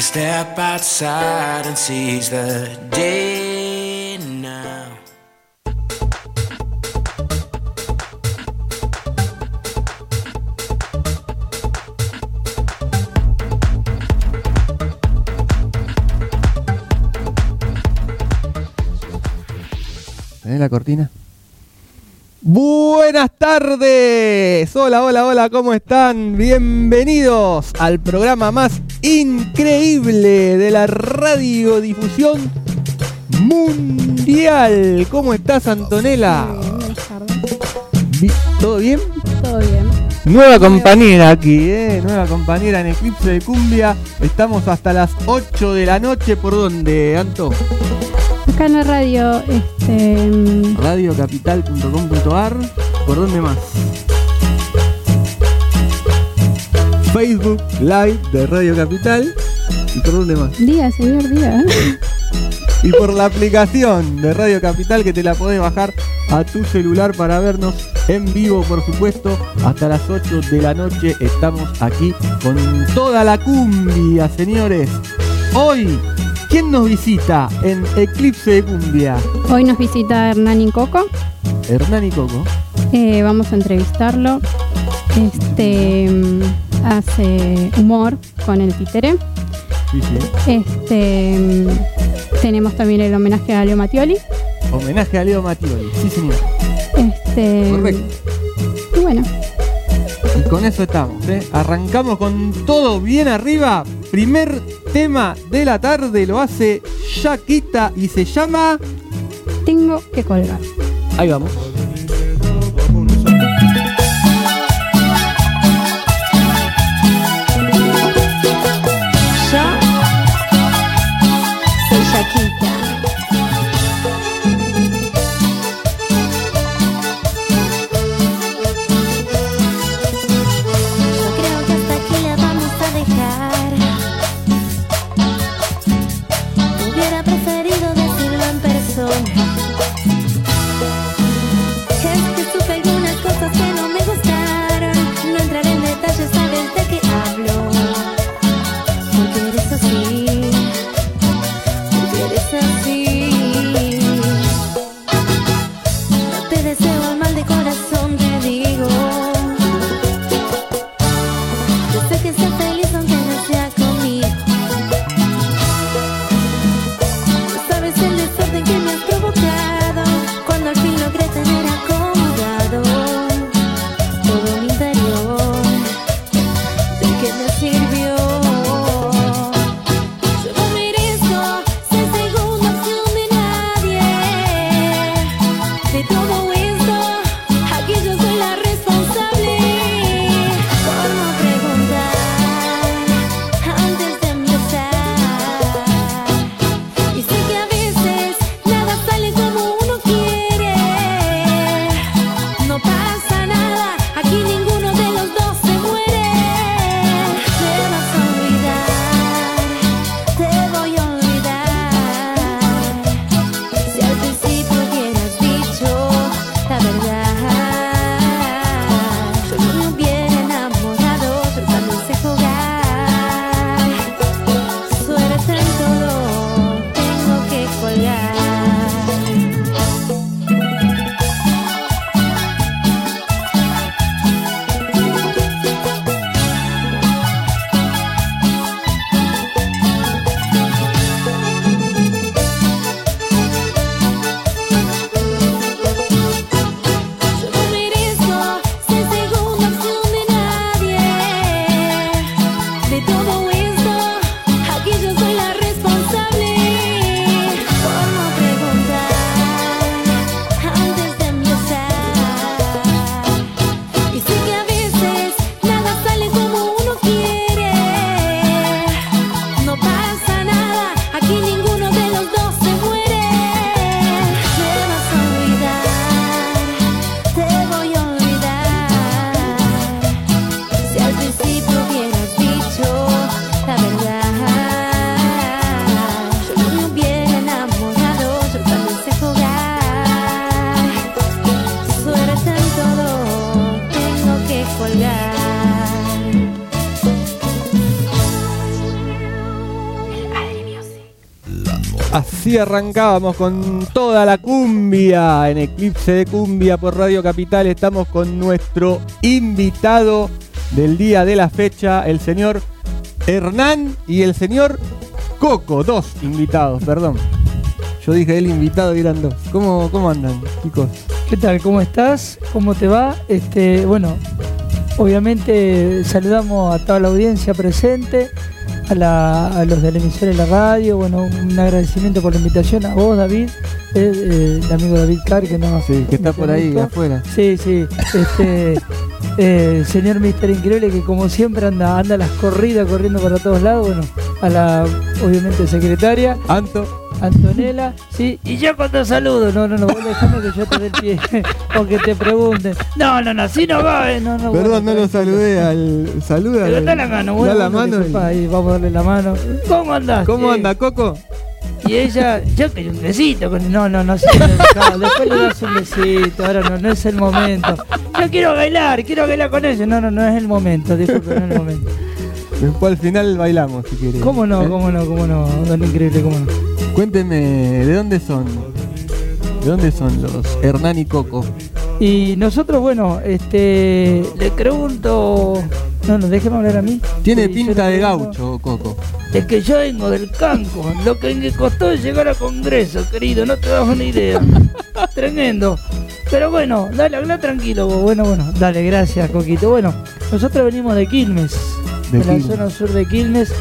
to step outside and seize the day now. ¿Tenés la cortina? Buenas tardes. Hola, hola, hola, ¿cómo están? Bienvenidos al programa más increíble de la radiodifusión mundial. ¿Cómo estás, Antonella? Buenas tardes. Vi- ¿Todo bien? Todo bien. Nueva compañera aquí, ¿eh? Nueva compañera en Eclipse de Cumbia. Estamos hasta las 8 de la noche. ¿Por dónde, Anto? Acá en la radio, este. radiocapital.com.ar. ¿Por dónde más? Facebook Live de Radio Capital. ¿Y por dónde más? Día, señor, día. Y por la aplicación de Radio Capital que te la podés bajar a tu celular para vernos en vivo, por supuesto. Hasta las 8 de la noche estamos aquí con toda la cumbia, señores. Hoy, ¿quién nos visita en Eclipse de Cumbia? Hoy nos visita Hernán Coco. Hernán y Coco. Eh, vamos a entrevistarlo. Este. mm, Hace humor con el títere. Sí, sí. Este. mm, Tenemos también el homenaje a Leo Mattioli. Homenaje a Leo Mattioli. Sí, señor. Este. Correcto. Y bueno, Y con eso estamos, ¿eh? Arrancamos con todo bien arriba. Primer tema de la tarde lo hace Shakita y se llama. tengo que colgar. Ahí vamos. Así arrancábamos con toda la cumbia en Eclipse de Cumbia por Radio Capital. Estamos con nuestro invitado del día de la fecha, el señor Hernán y el señor Coco. Dos invitados, perdón. Yo dije el invitado y eran dos. ¿Cómo, cómo andan, chicos? ¿Qué tal? ¿Cómo estás? ¿Cómo te va? Este, bueno, obviamente saludamos a toda la audiencia presente, a, la- a los de la emisora de la radio, bueno, un agradecimiento por la invitación a vos, David, eh, eh, el amigo David Carr, que Sí, que está por ahí afuera. Sí, sí, este, eh, señor Mister Increíble que como siempre anda, anda las corridas, corriendo para todos lados, bueno, a la, obviamente, secretaria, Anto, Antonella, sí, y yo cuando saludo, no, no, no, vos dejame que yo te dé el pie, o que te pregunten, no, no, no, así no va, eh, no, no. perdón, no lo saludé al. Saluda. Pero da la mano, bueno, Da la mano. y- ahí vamos a darle la mano. ¿Cómo andás? ¿Cómo Eh, anda, Coco? Y ella, yo quería un besito. con- No, no, no, sí, no, después le das un besito. Ahora no, no es el momento. Yo quiero bailar, quiero bailar con ella. No, no, no es el momento. Disculpe, no es el momento. Después al final bailamos, si quieres. ¿Cómo no, ¿Eh? cómo no, cómo no? Don Increíble, cómo no. Cuénteme, ¿de dónde son? ¿De dónde son los Hernán y Coco? Y nosotros, bueno, este, le pregunto. No, no, déjeme hablar a mí. Tiene Sí, pinta de pregunto. gaucho, Coco. Es que yo vengo del campo. Lo que me costó llegar a Congreso, querido, no te das una idea. Tremendo. Pero bueno, dale, habla tranquilo vos. Bueno, bueno, dale, gracias, Coquito. Bueno, nosotros venimos de Quilmes, De de, la zona sur de Quilmes.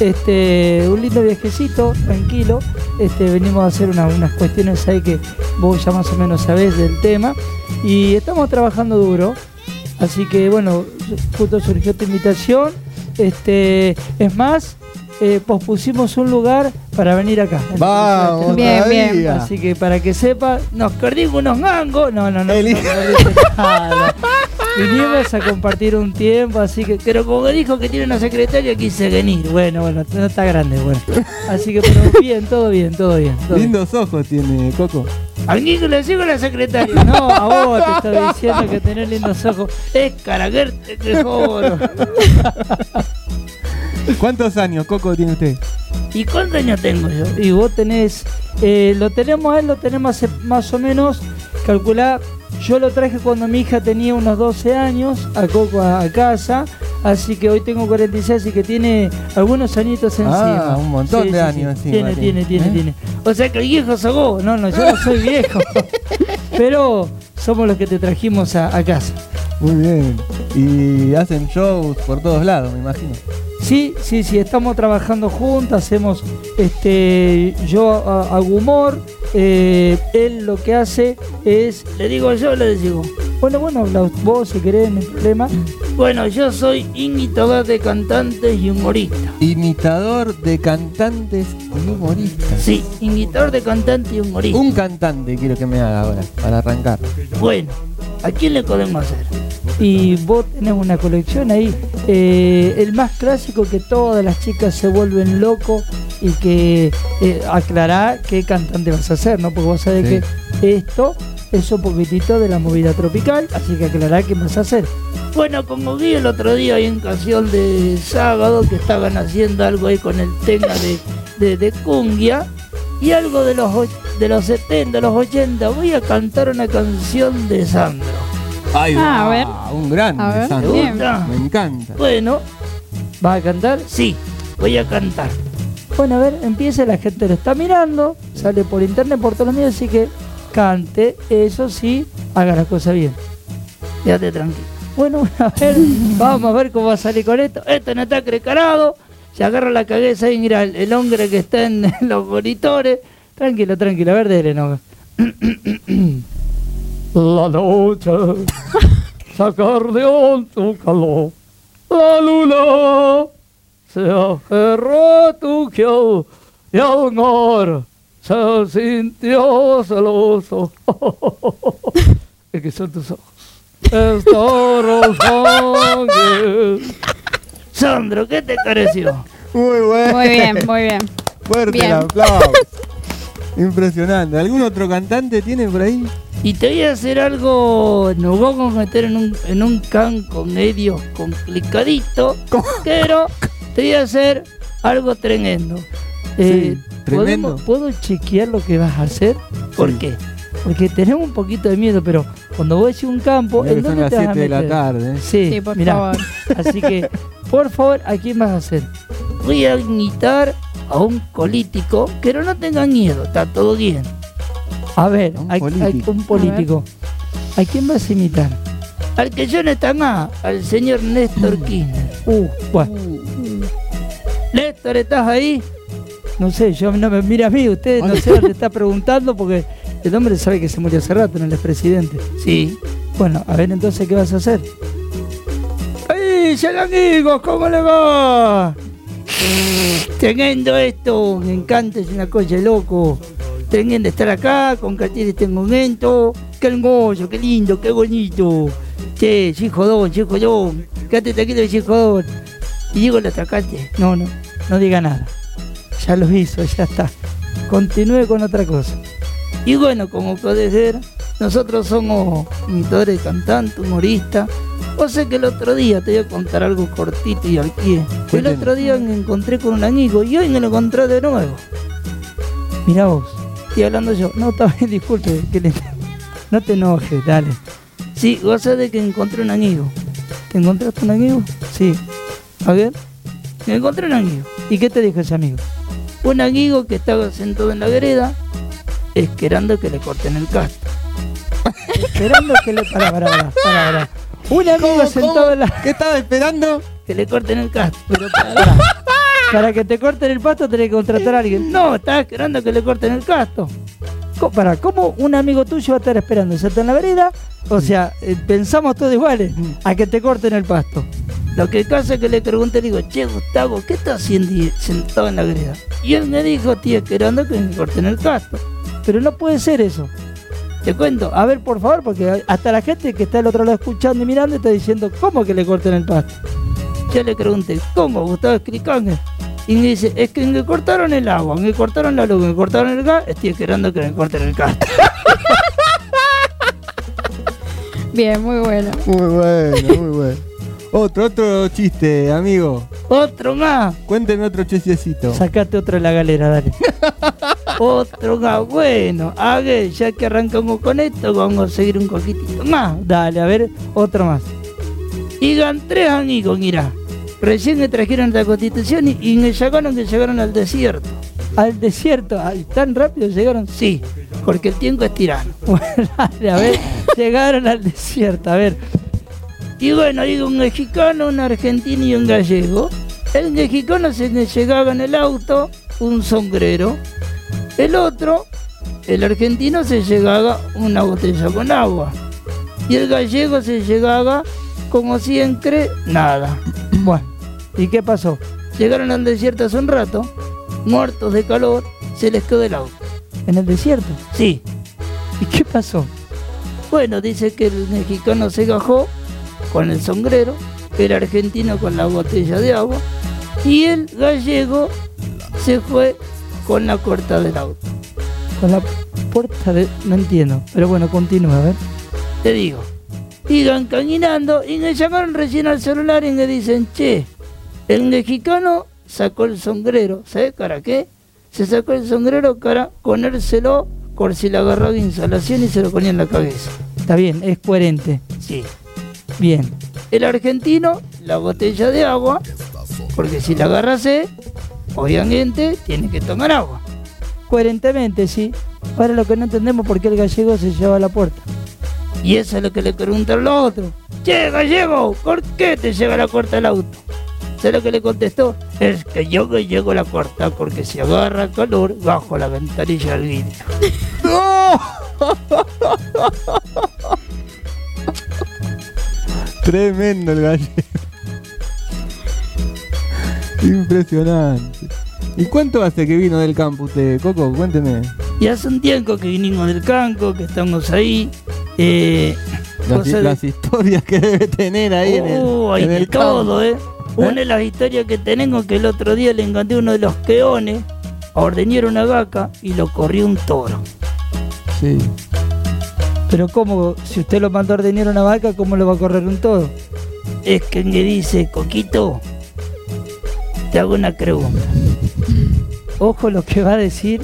Este, un lindo viajecito, tranquilo. Este, venimos a hacer una- unas cuestiones ahí que vos ya más o menos sabés del tema. Y estamos trabajando duro. Así que bueno, justo surgió esta invitación. Este, es más, eh, pospusimos un lugar para venir acá. Vamos, Bien, bien. Así que para que sepa, nos perdimos unos mangos. No, no, no. Vinimos a compartir un tiempo, así que, pero como dijo que tiene una secretaria, quise venir. Bueno, bueno, no está grande, bueno. Así que, pero bien, todo bien, todo bien. todo bien. Lindos ojos tiene Coco. ¿A quién que le sigo la secretaria? No, a vos te estoy diciendo que tenés lindos ojos. Es caraguerte que joro. ¿Cuántos años, Coco, tiene usted? ¿Y cuántos años tengo yo? Y vos tenés, eh, lo tenemos a él, lo tenemos hace más o menos, calculá, yo lo traje cuando mi hija tenía unos 12 años, a Coco a, casa, así que hoy tengo 46, así que tiene algunos añitos encima. Ah, un montón de años encima Tiene, tiene, tiene, tiene, ¿eh? tiene. O sea que viejo sos vos, no, no, yo no soy viejo, pero somos los que te trajimos a, a casa. Muy bien. Y hacen shows por todos lados, me imagino. Sí, sí, sí, estamos trabajando juntos, hacemos, este, yo a- hago humor, eh, él lo que hace es, le digo yo, le digo, bueno, bueno, vos si querés, no problema. Bueno, yo soy imitador de cantantes y humorista. Imitador de cantantes y humoristas. Sí, imitador de cantantes y humorista. Un cantante quiero que me haga ahora, para arrancar. Bueno, ¿a quién le podemos hacer? Y vos tenés una colección ahí, eh, el más clásico que todas las chicas se vuelven locos y que eh, aclará qué cantante vas a hacer, ¿no? Porque vos sabés Sí. que esto es un poquitito de la movida tropical, así que aclará qué vas a hacer. Bueno, como vi el otro día ahí en canción de sábado que estaban haciendo algo ahí con el tema de, de, de cumbia y algo de los, de los 70, los 80, voy a cantar una canción de Sandro. Ah, a ver. Un grande, A ver, Sandro. bien. Me encanta. Bueno, ¿vas a cantar? Sí, voy a cantar. Bueno, a ver, empieza, la gente lo está mirando, sale por internet, por todos los medios, así que cante, eso sí, haga la cosa bien. Quédate tranquilo. Bueno, a ver, vamos a ver cómo va a salir con esto. Esto no está precarado, se agarra la cabeza y mira el, el hombre que está en los monitores. Tranquilo, tranquilo, a ver, dele, no. La noche sacar de tu calor. La luna se aferró a tu kiel y al mar se sintió celoso. que son tus ojos. Estos. Sandro, ¿qué te pareció? Muy bueno. Muy bien, muy bien. Fuerte Bien. el aplauso. Impresionante. ¿Algún otro cantante tiene por ahí? Y te voy a hacer algo, nos vamos a meter en un, en un campo medio complicadito, pero te voy a hacer algo tremendo. Eh, Tremendo. ¿podemos- ¿puedo chequear lo que vas a hacer? ¿Por Sí. qué? Porque tenemos un poquito de miedo, pero cuando vos decís un campo, ¿en dónde las te vas a 7 de la tarde. ¿eh? Sí, Sí, por mirá. favor. Así que, por favor, ¿a quién vas a hacer? Voy a imitar a un político, pero no tengan miedo, está todo bien. A ver, Un a- a- político. un político. ¿A quién vas a imitar? Al que yo no está más, al señor Néstor Kirchner. Uh, bueno. Néstor, ¿estás ahí? No sé, yo no me mira a mí, usted no sé dónde está preguntando porque el hombre sabe que se murió hace rato, no él es presidente. Sí. Bueno, a ver entonces, ¿qué vas a hacer? ¡Ay, amigos! ¿Cómo le va? Teniendo esto, me encanta, es una cosa de loco. Teniendo estar acá, compartir este momento. Qué hermoso, qué lindo, qué bonito. Che, sí, jodón, sí, jodón. Quédate tranquilo, sí, jodón. Y digo el atracante. No, no, no diga nada. Ya lo hizo, ya está. Continúe con otra cosa. Y bueno, como puedes ver, nosotros somos imitadores, cantantes, humoristas. O sea que el otro día te voy a contar algo cortito y al pie. El otro día me encontré con un amigo y hoy me lo encontré de nuevo. Mira vos, estoy hablando yo. No, está bien, disculpe. que le- No te enojes, dale. Sí, vos sabés de que encontré un amigo. ¿Te encontraste un amigo? Sí. A ver. Me encontré un amigo. ¿Y qué te dijo ese amigo? Un amigo que estaba sentado en la vereda esperando que le corten el casto. Esperando que le... Para, para, para, para, para. Un amigo ¿Cómo, sentado cómo? en la... ¿Qué estaba esperando? Que le corten el casto. Pero para, que te corten el pasto tenés que contratar a alguien. No, estaba esperando que le corten el casto. Co- Para, ¿cómo un amigo tuyo va a estar esperando? ¿Sentado en la vereda? O sea, eh, pensamos todos iguales a que te corten el pasto. Lo que pasa es que le pregunté, le digo, che, Gustavo, ¿qué estás haciendo sentado en la vereda? Y él me dijo, estoy esperando que me corten el pasto. Pero no puede ser eso. Te cuento, a ver, por favor, porque hasta la gente que está al otro lado escuchando y mirando está diciendo, ¿cómo que le corten el pasto? Yo le pregunté, ¿cómo, Gustavo Escricanga? Y me dice, es que me cortaron el agua, me cortaron la luz, me cortaron el gas, estoy esperando que me corten el gas. Bien, muy bueno. Muy bueno, muy bueno. Otro, otro chiste, amigo. Otro más. Cuénteme otro chistecito. Sacate otro de la galera, dale. otro más. Bueno, a ver, ya que arrancamos con esto, vamos a seguir un poquitito más. Dale, a ver, otro más. Digan tres amigos, mira. Recién me trajeron la constitución y, me llamaron que llegaron al desierto. ¿Al desierto? ¿Tan rápido llegaron? Sí, porque el tiempo es tirano. Dale, a ver, llegaron al desierto, a ver. Y bueno, digo un mexicano, un argentino y un gallego. El mexicano se le llegaba en el auto un sombrero. El otro, el argentino, se llegaba una botella con agua. Y el gallego se llegaba, como siempre, nada. Bueno, ¿y qué pasó? Llegaron al desierto hace un rato, muertos de calor, se les quedó el auto. ¿En el desierto? Sí. ¿Y qué pasó? Bueno, dice que el mexicano se gajó con el sombrero, el argentino con la botella de agua y el gallego se fue con la puerta del auto. Con la puerta de... no entiendo, pero bueno, continúa, a ver. Te digo, iban caminando y me llamaron recién al celular y me dicen, che, el mexicano sacó el sombrero, ¿sabes para qué? Se sacó el sombrero para ponérselo por si le agarraba insolación y se lo ponía en la cabeza. Está bien, es coherente. Sí. Bien. El argentino, la botella de agua, porque si la agarra sed, obviamente tiene que tomar agua. Coherentemente, sí. Ahora lo que no entendemos por qué el gallego se lleva a la puerta. Y eso es lo que le preguntaron los otros. Che, gallego, ¿por qué te lleva a la puerta el auto? ¿Sabes lo que le contestó? Es que yo que llego a la puerta porque si agarra calor bajo la ventanilla del vidrio. Tremendo el gallego. Impresionante. ¿Y cuánto hace que vino del campo usted, Coco? Cuénteme. Y hace un tiempo que vinimos del campo, que estamos ahí. Eh, Las, de- las historias que debe tener ahí en el, hay en campo. todo, ¿eh? Una de las historias que tenemos que el otro día le encontré uno de los peones a ordeñar una vaca y lo corrió un toro. Sí. Pero ¿cómo? Si usted lo mandó a ordeñar una vaca, ¿cómo lo va a correr un toro? Es que me dice, Coquito, te hago una pregunta. Ojo lo que va a decir,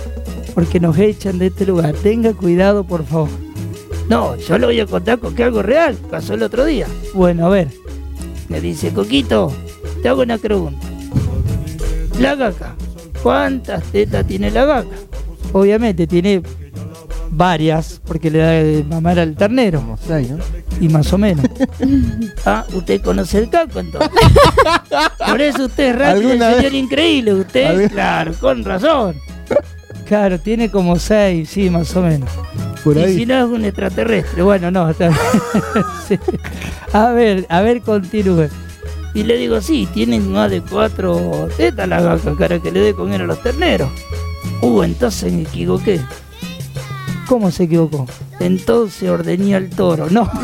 porque nos echan de este lugar. Tenga cuidado, por favor. No, yo lo voy a contar con que algo real. Pasó el otro día. Bueno, a ver. Me dice, Coquito, te hago una pregunta. La gaca. ¿Cuántas tetas tiene la gaca? Obviamente tiene varias, porque le da de mamar al ternero. Como seis, ¿no? Y más o menos. ah, usted conoce el caco entonces. Por eso usted es rápido, señor increíble. Usted, ¿Alguna- claro, con razón. Claro, tiene como seis, sí, más o menos. Por Y si ahí. no es un extraterrestre, bueno, no. está bien. Sí. A ver, a ver, continúe. Y le digo, sí, tienen más de cuatro tetas la vaca, cara que le dé con él a los terneros. Uh, entonces me equivoqué. ¿Cómo se equivocó? Entonces ordené al toro. No,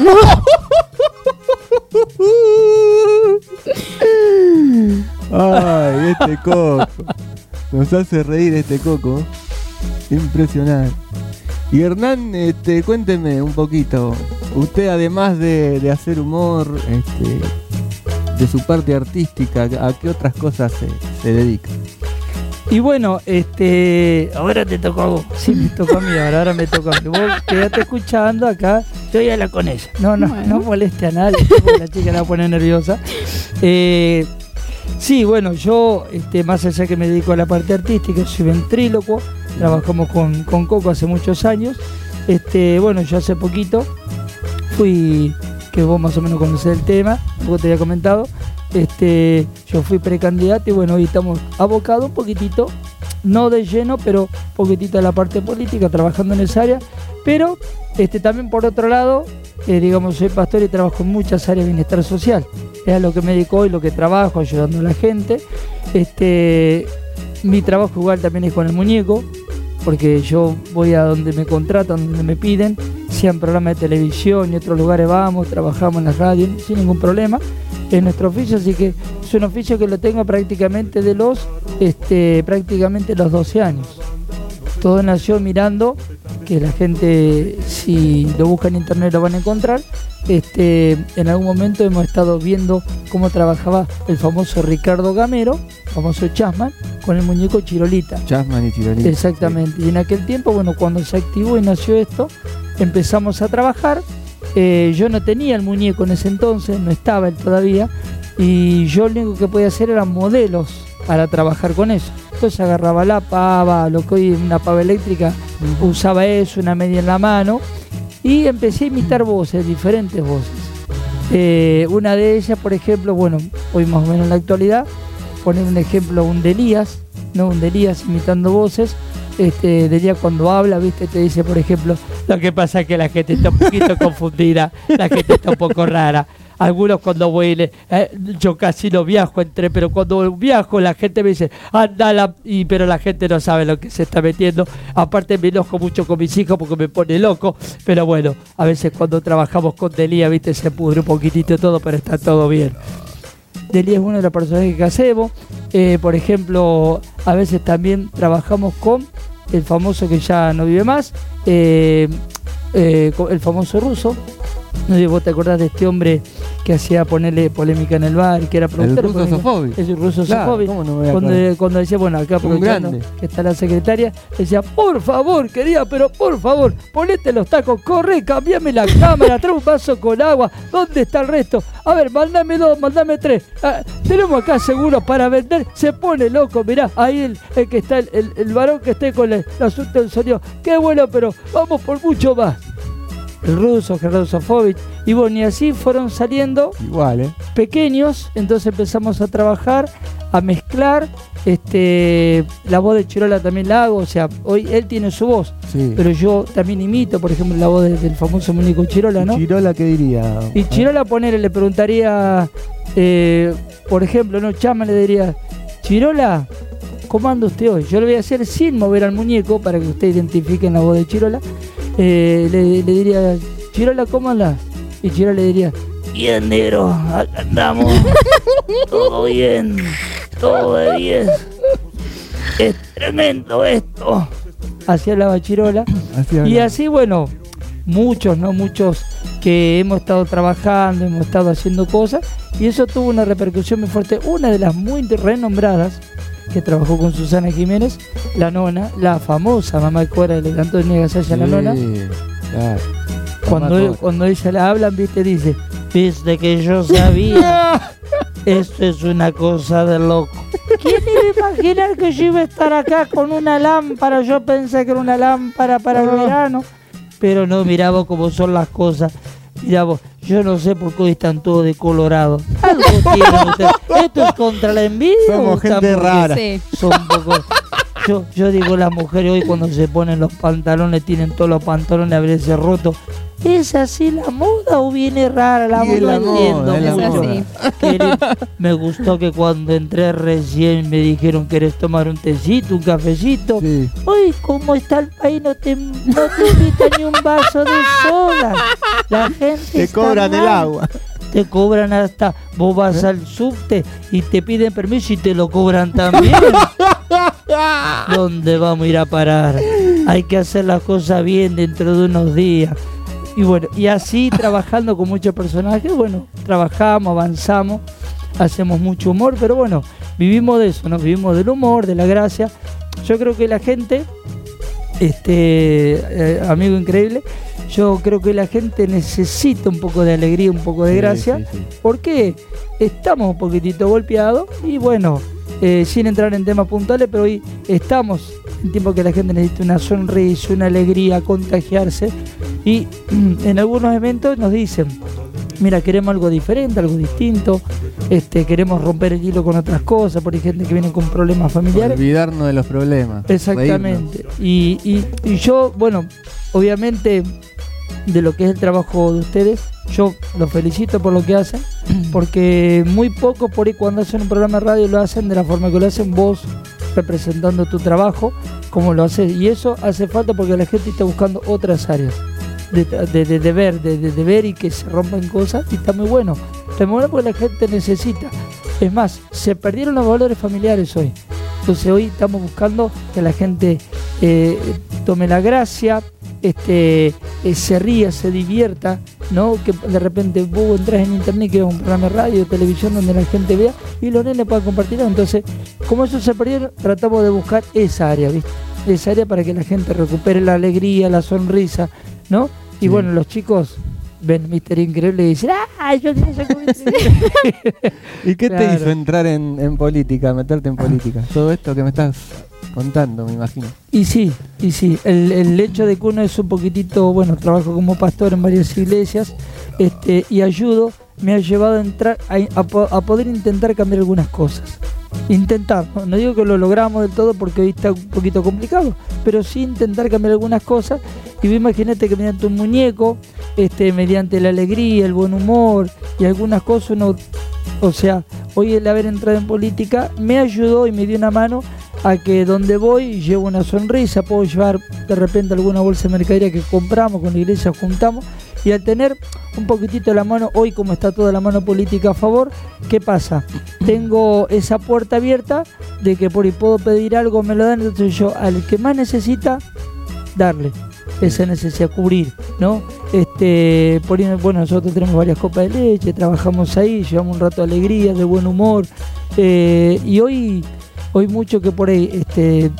Ay, este coco. Nos hace reír este coco. Impresionante. Y Hernán, este, cuénteme un poquito. Usted además de, de hacer humor, este, de su parte artística, ¿a qué otras cosas se, se dedica? Y bueno, este. Ahora te tocó a vos. Sí, me tocó a mí, ahora, ahora me tocó a mí. Vos quedate escuchando acá. Yo voy a hablar con ella. No, no, Bueno. no moleste a nadie, porque la chica la pone nerviosa. Eh, sí, bueno, yo, este, más allá que me dedico a la parte artística, soy ventrílocuo. Trabajamos con, con Coco hace muchos años. Este, bueno, yo hace poquito fui, que vos más o menos conocés el tema, vos te había comentado, este, yo fui precandidato y bueno, hoy estamos abocados un poquitito, no de lleno, pero poquitito a la parte política, trabajando en esa área, pero este, también por otro lado, eh, digamos, soy pastor y trabajo en muchas áreas de bienestar social, es a lo que me dedico hoy, lo que trabajo, ayudando a la gente, este, mi trabajo igual también es con el muñeco, porque yo voy a donde me contratan, donde me piden, sean programas de televisión y otros lugares vamos, trabajamos en la radio sin ningún problema. Es nuestro oficio, así que es un oficio que lo tengo prácticamente de los, este, prácticamente los 12 años. Todo nació mirando, que la gente si lo busca en internet lo van a encontrar. Este, en algún momento hemos estado viendo cómo trabajaba el famoso Ricardo Gamero, famoso Chasman, con el muñeco Chirolita. Chasman y Chirolita. Exactamente. Y en aquel tiempo, bueno, cuando se activó y nació esto, empezamos a trabajar. Eh, yo no tenía el muñeco en ese entonces, no estaba él todavía. Y yo lo único que podía hacer eran modelos para trabajar con eso. Entonces agarraba la pava, lo que hoy es una pava eléctrica, usaba eso, una media en la mano. Y empecé a imitar voces, diferentes voces. Eh, una de ellas, por ejemplo, bueno, hoy más o menos en la actualidad, poner un ejemplo, un de Elías, ¿no? Un de Elías imitando voces. Este, de Elías cuando habla, viste, te dice, por ejemplo, lo que pasa es que la gente está un poquito confundida, la gente está un poco rara. Algunos cuando voy, eh, yo casi no viajo entre, pero cuando viajo la gente me dice, anda, la-", y, pero la gente no sabe lo que se está metiendo. Aparte me enojo mucho con mis hijos porque me pone loco, pero bueno, a veces cuando trabajamos con Delía, viste, se pudre un poquitito todo, pero está todo bien. Delí es uno de los personajes que hacemos. Eh, por ejemplo, a veces también trabajamos con el famoso que ya no vive más, eh, eh, el famoso ruso. No sé vos te acordás de este hombre que hacía ponerle polémica en el bar, que era El productor. ruso polémica. Sofovich. Es el ruso Claro, Sofovich. ¿cómo no me voy a Cuando, cuando decía, bueno, acá aprovechando que está la secretaria, decía, por favor, querida, pero por favor, ponete los tacos, corre, cambiame la cámara, trae un vaso con agua, ¿dónde está el resto? A ver, mándame dos, mándame tres. Ah, tenemos acá seguros para vender, se pone loco, mirá, ahí el, el que está, el, el- el varón que esté con el, el asunto del sonido, qué bueno, pero vamos por mucho más. El ruso, Gerardo Sofovich, y bueno, y así fueron saliendo Igual, ¿eh? pequeños, entonces empezamos a trabajar, a mezclar. Este, la voz de Chirola también la hago, o sea, hoy él tiene su voz, Sí. pero yo también imito, por ejemplo, la voz de- del famoso muñeco Chirola, ¿no? Chirola, ¿qué diría? Y Chirola ponerle, le preguntaría, eh, por ejemplo, no, Chama le diría, Chirola, ¿cómo anda usted hoy? Yo lo voy a hacer sin mover al muñeco para que usted identifique la voz de Chirola. Eh, le, le diría, Chirola, ¿cómo andas? Y Chirola le diría, bien negro, acá andamos, todo bien, todo de bien. Es tremendo esto. Así hablaba Chirola. Así Y así, bueno, muchos, ¿no? Muchos que hemos estado trabajando, hemos estado haciendo cosas, y eso tuvo una repercusión muy fuerte. Una de las muy renombradas, que trabajó con Susana Jiménez, la nona, la famosa mamá de Cora, le cantó Niega Gasalla la nona. Sí, claro. Cuando, él- cuando ella la hablan, viste, dice, viste que yo sabía, esto es una cosa de loco. ¿Quién iba a imaginar que yo iba a estar acá con una lámpara? Yo pensé que era una lámpara para el verano, pero no, mirá vos cómo son las cosas. Mirá vos, yo no sé por qué hoy están todos de colorado. Algo tienen ustedes. ¿Esto es contra la envidia? o Somos están gente rara. Sí. Son un poco... Yo, yo digo, las mujeres hoy cuando se ponen los pantalones, tienen todos los pantalones a veces rotos. ¿Es así la moda o viene rara la moda? entiendo es mucho. Me gustó que cuando entré recién me dijeron, ¿querés tomar un tecito, un cafecito? Sí. Hoy, como está el país, no te, no te invitan ni un vaso de soda. La gente Te está cobran el agua. Te cobran hasta, vos vas al subte y te piden permiso y te lo cobran también. ¿Dónde vamos a ir a parar? Hay que hacer las cosas bien dentro de unos días. Y bueno, y así trabajando con muchos personajes, bueno, trabajamos, avanzamos, hacemos mucho humor, pero bueno, vivimos de eso, ¿no? Vivimos del humor, de la gracia. Yo creo que la gente, este eh, amigo increíble, yo creo que la gente necesita un poco de alegría, un poco de Sí, gracia, sí, sí. porque estamos un poquitito golpeados y bueno, eh, sin entrar en temas puntuales, pero hoy estamos en tiempo que la gente necesita una sonrisa, una alegría, contagiarse y en algunos eventos nos dicen, mira, queremos algo diferente, algo distinto, este, queremos romper el hilo con otras cosas, porque hay gente que viene con problemas familiares. Olvidarnos de los problemas. Exactamente. Y, y- y yo, bueno, obviamente de lo que es el trabajo de ustedes, yo los felicito por lo que hacen, porque muy poco por ahí cuando hacen un programa de radio lo hacen de la forma que lo hacen vos, representando tu trabajo, como lo haces. Y eso hace falta porque la gente está buscando otras áreas. De, de- de- de ver, de, de- ver y que se rompan cosas y está muy bueno. Está muy bueno porque la gente necesita. Es más, se perdieron los valores familiares hoy. Entonces hoy estamos buscando que la gente eh, tome la gracia, este, eh, se ría, se divierta, ¿no? Que de repente vos entras en internet que es un programa de radio, televisión donde la gente vea y los nenes puedan compartir. Entonces, como eso se perdieron, tratamos de buscar esa área, ¿viste? Esa área para que la gente recupere la alegría, la sonrisa, ¿no? Y Sí. bueno, los chicos ven Mister Increíble y dicen, ¡ah! Yo Mr. Increíble". ¿Y qué Claro. te hizo entrar en, en política, meterte en política? Todo esto que me estás contando, me imagino. Y sí, y sí, el, el hecho de que uno es un poquitito, bueno, trabajo como pastor en varias iglesias este, y ayudo, me ha llevado a entrar, a, a po- a poder intentar cambiar algunas cosas. Intentar, ¿no? Digo que lo logramos del todo porque hoy está un poquito complicado, pero sí intentar cambiar algunas cosas. Y imagínate que mediante un muñeco, este, mediante la alegría, el buen humor y algunas cosas, uno, o sea, hoy el haber entrado en política me ayudó y me dio una mano a que donde voy llevo una sonrisa, puedo llevar de repente alguna bolsa de mercadería que compramos con la iglesia, juntamos, y al tener un poquitito la mano, hoy como está toda la mano política a favor, ¿qué pasa? Tengo esa puerta abierta de que por ahí puedo pedir algo, me lo dan, entonces yo al que más necesita, darle esa necesidad, cubrir, ¿no? Este, por ahí, bueno, nosotros tenemos varias copas de leche, trabajamos ahí, llevamos un rato de alegría, de buen humor, eh, y hoy hoy mucho que por ahí este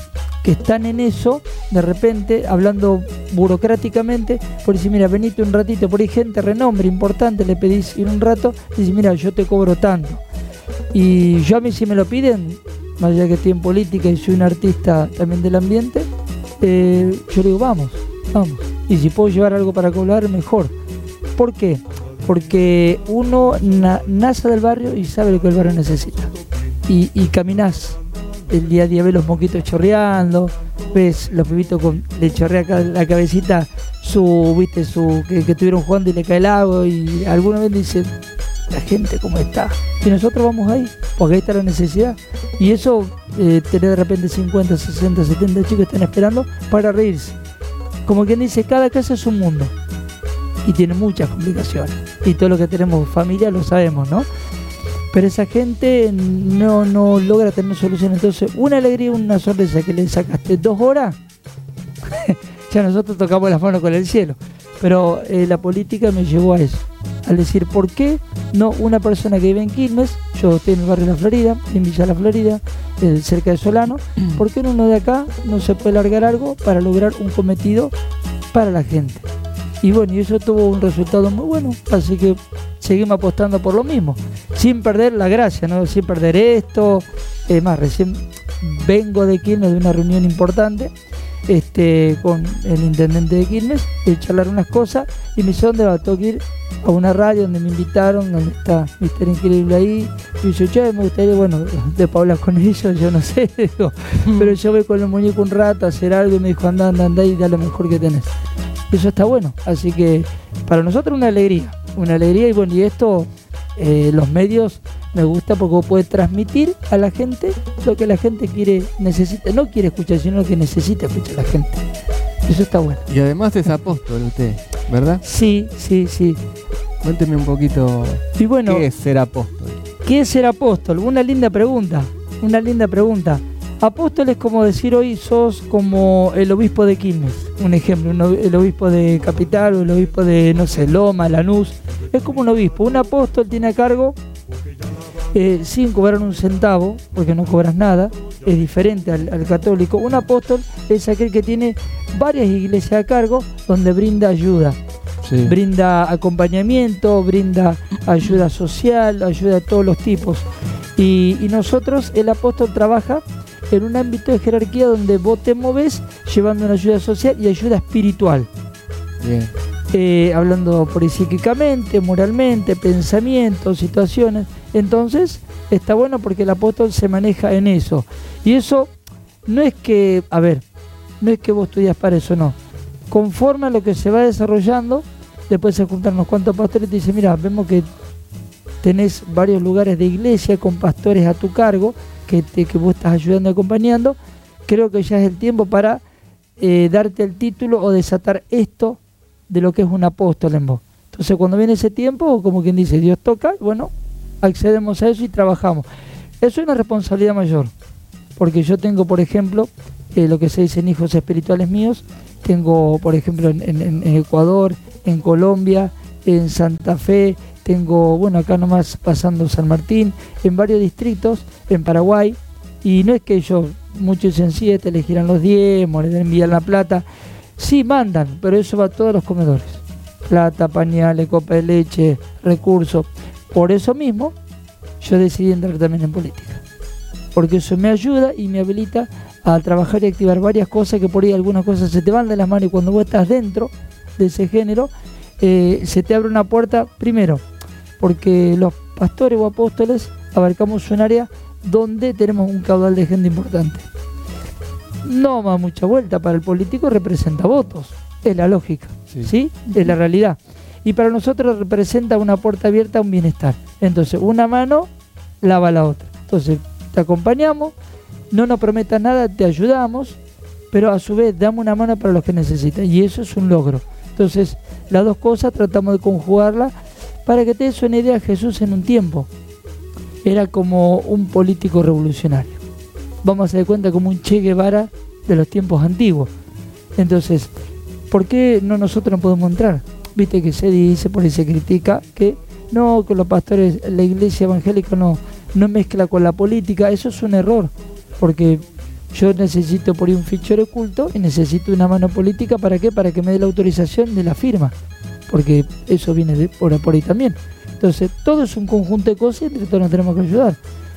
que están en eso, de repente, hablando burocráticamente, por decir, mira, venite un ratito, por ahí gente, renombre importante, le pedís ir un rato, dice, mira, yo te cobro tanto. Y yo a mí si me lo piden, más allá que estoy en política y soy un artista también del ambiente, eh, yo le digo, vamos, vamos. Y si puedo llevar algo para cobrar, mejor. ¿Por qué? Porque uno na- nace del barrio y sabe lo que el barrio necesita. Y, y caminás el día a día, ves los moquitos chorreando, ves los pibitos con le chorrea la cabecita, su, viste, su, que, que estuvieron jugando y le cae el agua, y alguna vez dicen, la gente cómo está. Y nosotros vamos ahí, porque ahí está la necesidad. Y eso, eh, tener de repente 50, 60, 70 chicos que están esperando para reírse. Como quien dice, cada casa es un mundo. Y tiene muchas complicaciones. Y todo lo que tenemos familia lo sabemos, ¿no? Pero esa gente no, no logra tener solución. Entonces, una alegría, una sonrisa que le sacaste dos horas, ya nosotros tocamos las manos con el cielo. Pero eh, la política me llevó a eso, al decir por qué no una persona que vive en Quilmes, yo estoy en el barrio de La Florida, en Villa La Florida, eh, cerca de Solano, ¿por qué no uno de acá no se puede largar algo para lograr un cometido para la gente? Y bueno, y eso tuvo un resultado muy bueno, así que seguimos apostando por lo mismo, sin perder la gracia, ¿no? sin perder esto. Es más, recién vengo de Quilmes de una reunión importante este, con el intendente de Quilmes, de charlar unas cosas y me dice, ¿dónde va? Tengo que ir a una radio donde me invitaron, donde está Mister Increíble ahí. Y yo, che, me gustaría, bueno, de hablar con ellos, yo no sé, digo, pero yo voy con el muñeco un rato a hacer algo y me dijo, anda, anda, anda y da lo mejor que tenés. Eso está bueno, así que para nosotros una alegría, una alegría y bueno, y esto, eh, los medios me gusta porque vos podés transmitir a la gente lo que la gente quiere, necesita, no quiere escuchar, sino lo que necesita escuchar la gente. Eso está bueno. Y además es apóstol usted, ¿verdad? Sí, sí, sí. Cuénteme un poquito Y bueno, qué es ser apóstol. ¿Qué es ser apóstol? Una linda pregunta, una linda pregunta. Apóstol es como decir hoy sos como el obispo de Quilmes, un ejemplo, el obispo de Capital o el obispo de, no sé, Loma, Lanús. Es como un obispo. Un apóstol tiene a cargo, eh, sin cobrar un centavo, porque no cobras nada, es diferente al, al católico. Un apóstol es aquel que tiene varias iglesias a cargo donde brinda ayuda Sí. brinda acompañamiento, brinda ayuda social, ayuda de todos los tipos. Y, y nosotros, el apóstol trabaja en un ámbito de jerarquía donde vos te moves llevando una ayuda social y ayuda espiritual. Bien. Eh, hablando por psíquicamente, moralmente, pensamientos, situaciones. Entonces, está bueno porque el apóstol se maneja en eso. Y eso no es que, a ver, no es que vos estudias para eso, no. Conforme a lo que se va desarrollando, después se juntan unos cuantos pastores y te dicen, mira, vemos que tenés varios lugares de iglesia con pastores a tu cargo, que, te- que vos estás ayudando y acompañando, creo que ya es el tiempo para eh, darte el título o desatar esto de lo que es un apóstol en vos. Entonces cuando viene ese tiempo, como quien dice, Dios toca, bueno, accedemos a eso y trabajamos. Eso es una responsabilidad mayor, porque yo tengo, por ejemplo, eh, lo que se dicen hijos espirituales míos, tengo, por ejemplo, en, en- en Ecuador, en Colombia, en Santa Fe, tengo, bueno, acá nomás pasando San Martín, en varios distritos, en Paraguay, y no es que ellos, muchos dicen, sí, este le giran los diezmos, le envían la plata, sí mandan, pero eso va a todos los comedores, plata, pañales, copa de leche, recursos, por eso mismo yo decidí entrar también en política, porque eso me ayuda y me habilita a trabajar y activar varias cosas que por ahí algunas cosas se te van de las manos y cuando vos estás dentro de ese género, eh, se te abre una puerta, primero, porque los pastores o apóstoles abarcamos un área donde tenemos un caudal de gente importante. No más mucha vuelta, para el político representa votos, es la lógica, Sí. ¿sí? Es la realidad. Y para nosotros representa una puerta abierta a un bienestar. Entonces, una mano lava la otra. Entonces, te acompañamos, no nos prometas nada, te ayudamos, pero a su vez damos una mano para los que necesitan. Y eso es un logro. Entonces, las dos cosas tratamos de conjugarlas para que te des una idea, Jesús en un tiempo era como un político revolucionario. Vamos a dar cuenta como un Che Guevara de los tiempos antiguos. Entonces, ¿por qué no nosotros no podemos entrar? Viste que se dice, por ahí se critica que no, que los pastores, la iglesia evangélica no, no mezcla con la política. Eso es un error, porque yo necesito por ahí un fichero oculto y necesito una mano política. ¿Para qué? Para que me dé la autorización de la firma, porque eso viene de por, por ahí también. Entonces, todo es un conjunto de cosas y entre todos nos tenemos que ayudar.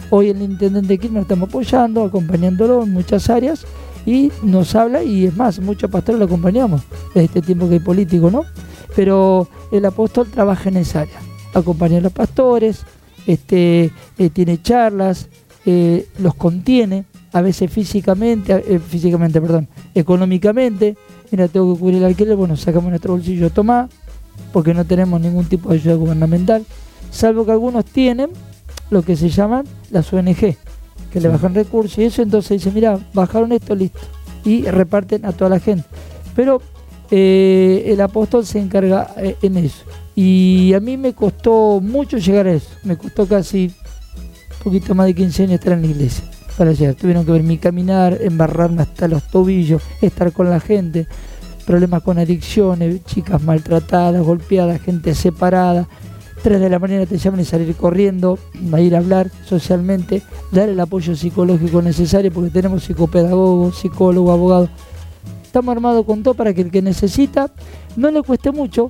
Hoy el intendente Kirchner estamos apoyando, acompañándolo en muchas áreas y nos habla y es más, muchos pastores lo acompañamos desde este tiempo que hay político, ¿no? Pero el apóstol trabaja en esa área, acompaña a los pastores, este, eh, tiene charlas, eh, los contiene, a veces físicamente, eh, físicamente, perdón, económicamente. Mira, tengo que cubrir el alquiler, bueno, sacamos nuestro bolsillo, tomá, porque no tenemos ningún tipo de ayuda gubernamental, salvo que algunos tienen lo que se llaman las ONG, que le bajan recursos y eso, entonces dicen, mira, bajaron esto, listo, y reparten a toda la gente. Pero eh, el apóstol se encarga eh, en eso. Y a mí me costó mucho llegar a eso, me costó casi un poquito más de 15 años estar en la iglesia para llegar. Tuvieron que ver mi caminar, embarrarme hasta los tobillos, estar con la gente, problemas con adicciones, chicas maltratadas, golpeadas, gente separada. 3 de la mañana te llaman y salir corriendo, a ir a hablar socialmente, dar el apoyo psicológico necesario porque tenemos psicopedagogos, psicólogos, abogados. Estamos armados con todo para que el que necesita no le cueste mucho,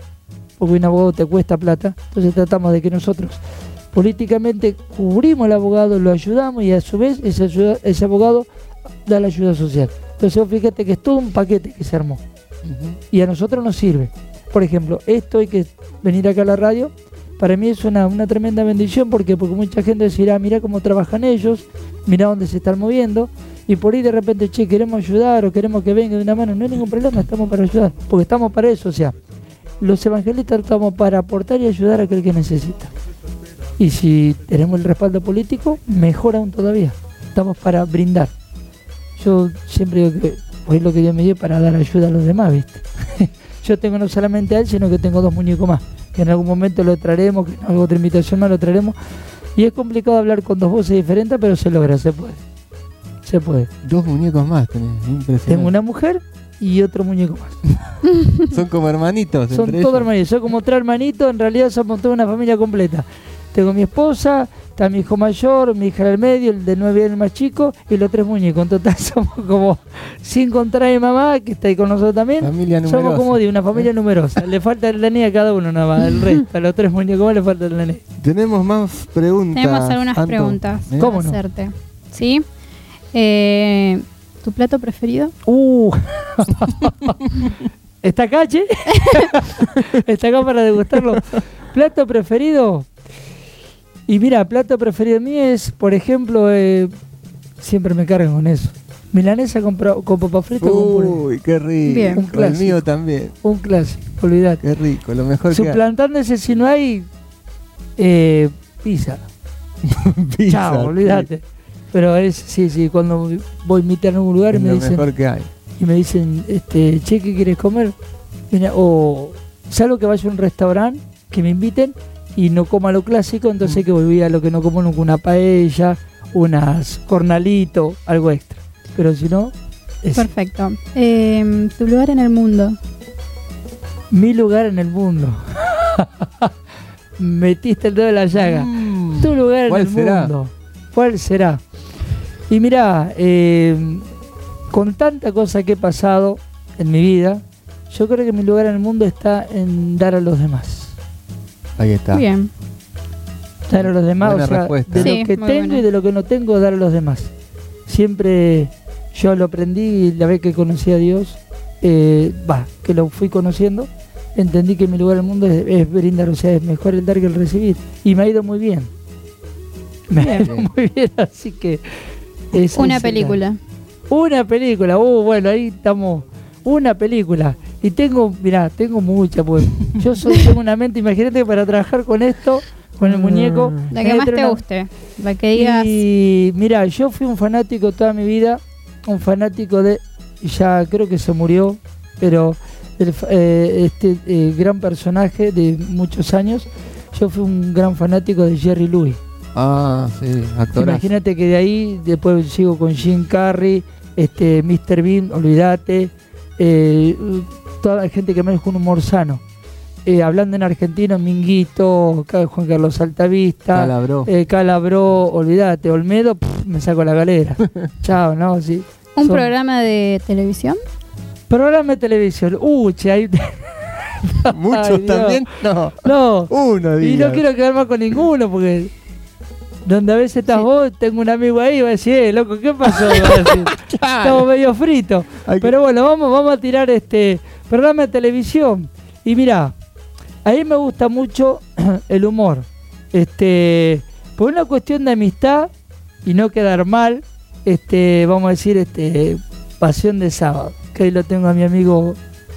porque un abogado te cuesta plata, entonces tratamos de que nosotros políticamente cubrimos al abogado, lo ayudamos y a su vez ese, ayuda- ese abogado da la ayuda social. Entonces fíjate que es todo un paquete que se armó. Y a nosotros nos sirve. Por ejemplo, esto hay que venir acá a la radio, para mí es una, una tremenda bendición porque, porque mucha gente decirá, mira cómo trabajan ellos, mira dónde se están moviendo, y por ahí de repente, che, queremos ayudar o queremos que venga de una mano, no hay ningún problema, estamos para ayudar, porque estamos para eso, o sea, los evangelistas estamos para aportar y ayudar a aquel que necesita. Y si tenemos el respaldo político, mejor aún todavía. Estamos para brindar. Yo siempre digo que hoy lo que Dios me dio para dar ayuda a los demás, ¿viste? Yo tengo no solamente a él, sino que tengo dos muñecos más. Que en algún momento lo traeremos, que en alguna otra invitación más lo traeremos. Y es complicado hablar con dos voces diferentes, pero se logra, se puede. Se puede. Dos muñecos más tenés, impresionante. Tengo una mujer y otro muñeco más. Son como hermanitos. Son entre todos ellos. hermanitos. Son como tres hermanitos, en realidad somos toda una familia completa. Tengo mi esposa, está mi hijo mayor, mi hija del medio, el de nueve años más chico, y los tres muñecos. En total somos como, sin contar a mi mamá, que está ahí con nosotros también, Familia somos como de una familia numerosa. Le falta el DNI a cada uno nada más, el resto, a los tres muñecos más le falta el DNI. Tenemos más preguntas. Tenemos algunas Anto. preguntas ¿Eh? ¿Cómo para no? hacerte. ¿Sí? Eh, ¿Tu plato preferido? Uh. ¿Está acá, che? ¿Está acá para degustarlo? ¿Plato preferido? Y mira, plato preferido mío es, por ejemplo, eh, siempre me cargan con eso. Milanesa con, con papa frita con puré. Uy, qué rico. Bien. Un El clásico. mío también. Un clásico, olvidate. Qué rico, lo mejor que Suplantándose si no hay eh, pizza. Pizza, Chao, olvídate. Pero es, sí, sí, cuando voy a invitar a un lugar y Es me lo dicen, mejor que hay. y me dicen, este, che, ¿qué quieres comer? Mira, o salgo que vaya a un restaurante, que me inviten y no coma lo clásico, Mm. entonces que voy a lo que no como nunca, una paella, unas cornalito, algo extra. Pero si no, es Perfecto. Eh, ¿Tu lugar en el mundo? mi lugar en el mundo. Metiste el dedo en la llaga. Tu lugar en ¿Cuál el será? mundo. ¿Cuál será? Y mira, con tanta cosa que he pasado en mi vida, yo creo que mi lugar en el mundo está en dar a los demás. Ahí está. Bien. Dar a los demás, Buena o sea, respuesta. de Sí, lo que tengo buena. y de lo que no tengo, dar a los demás. Siempre yo lo aprendí y la vez que conocí a Dios, eh, va, que lo fui conociendo, entendí que mi lugar en el mundo es, es brindar, o sea, es mejor el dar que el recibir. Y me ha ido muy bien. Me ha ido muy bien, así que... es- Una película. Una película, uh, bueno, ahí estamos. Una película. Y tengo, mirá, tengo mucha, pues. Yo soy, tengo una mente, imagínate, para trabajar con esto, con el muñeco. La que más te una- guste. La que digas. Y mira, yo fui un fanático toda mi vida, un fanático de, ya creo que se murió, pero el eh, este eh, gran personaje de muchos años, yo fui un gran fanático de Jerry Lewis. Ah, sí, actorazo. Imagínate que de ahí después sigo con Jim Carrey, este Mr. Bean, olvídate, eh, toda la gente que maneja un humor sano. Eh, hablando en argentino, Minguito, Juan Carlos Altavista, Calabró. eh, Calabró, olvídate, Olmedo, pff, me saco la galera. Chao, ¿no? Sí. ¿Un Son- programa de televisión? Programa de televisión. Uh, che, ahí... Muchos Ay, también. No. No, Uno, y no quiero quedar más con ninguno porque donde a veces estás Sí. vos, tengo un amigo ahí y va a decir, eh, loco, ¿qué pasó? Estamos medio fritos. Que- Pero bueno, vamos, vamos a tirar este programa de televisión. Y mira, a mí me gusta mucho el humor. Este, por una cuestión de amistad y no quedar mal, este, vamos a decir, este, pasión de sábado. Que ahí lo tengo a mi amigo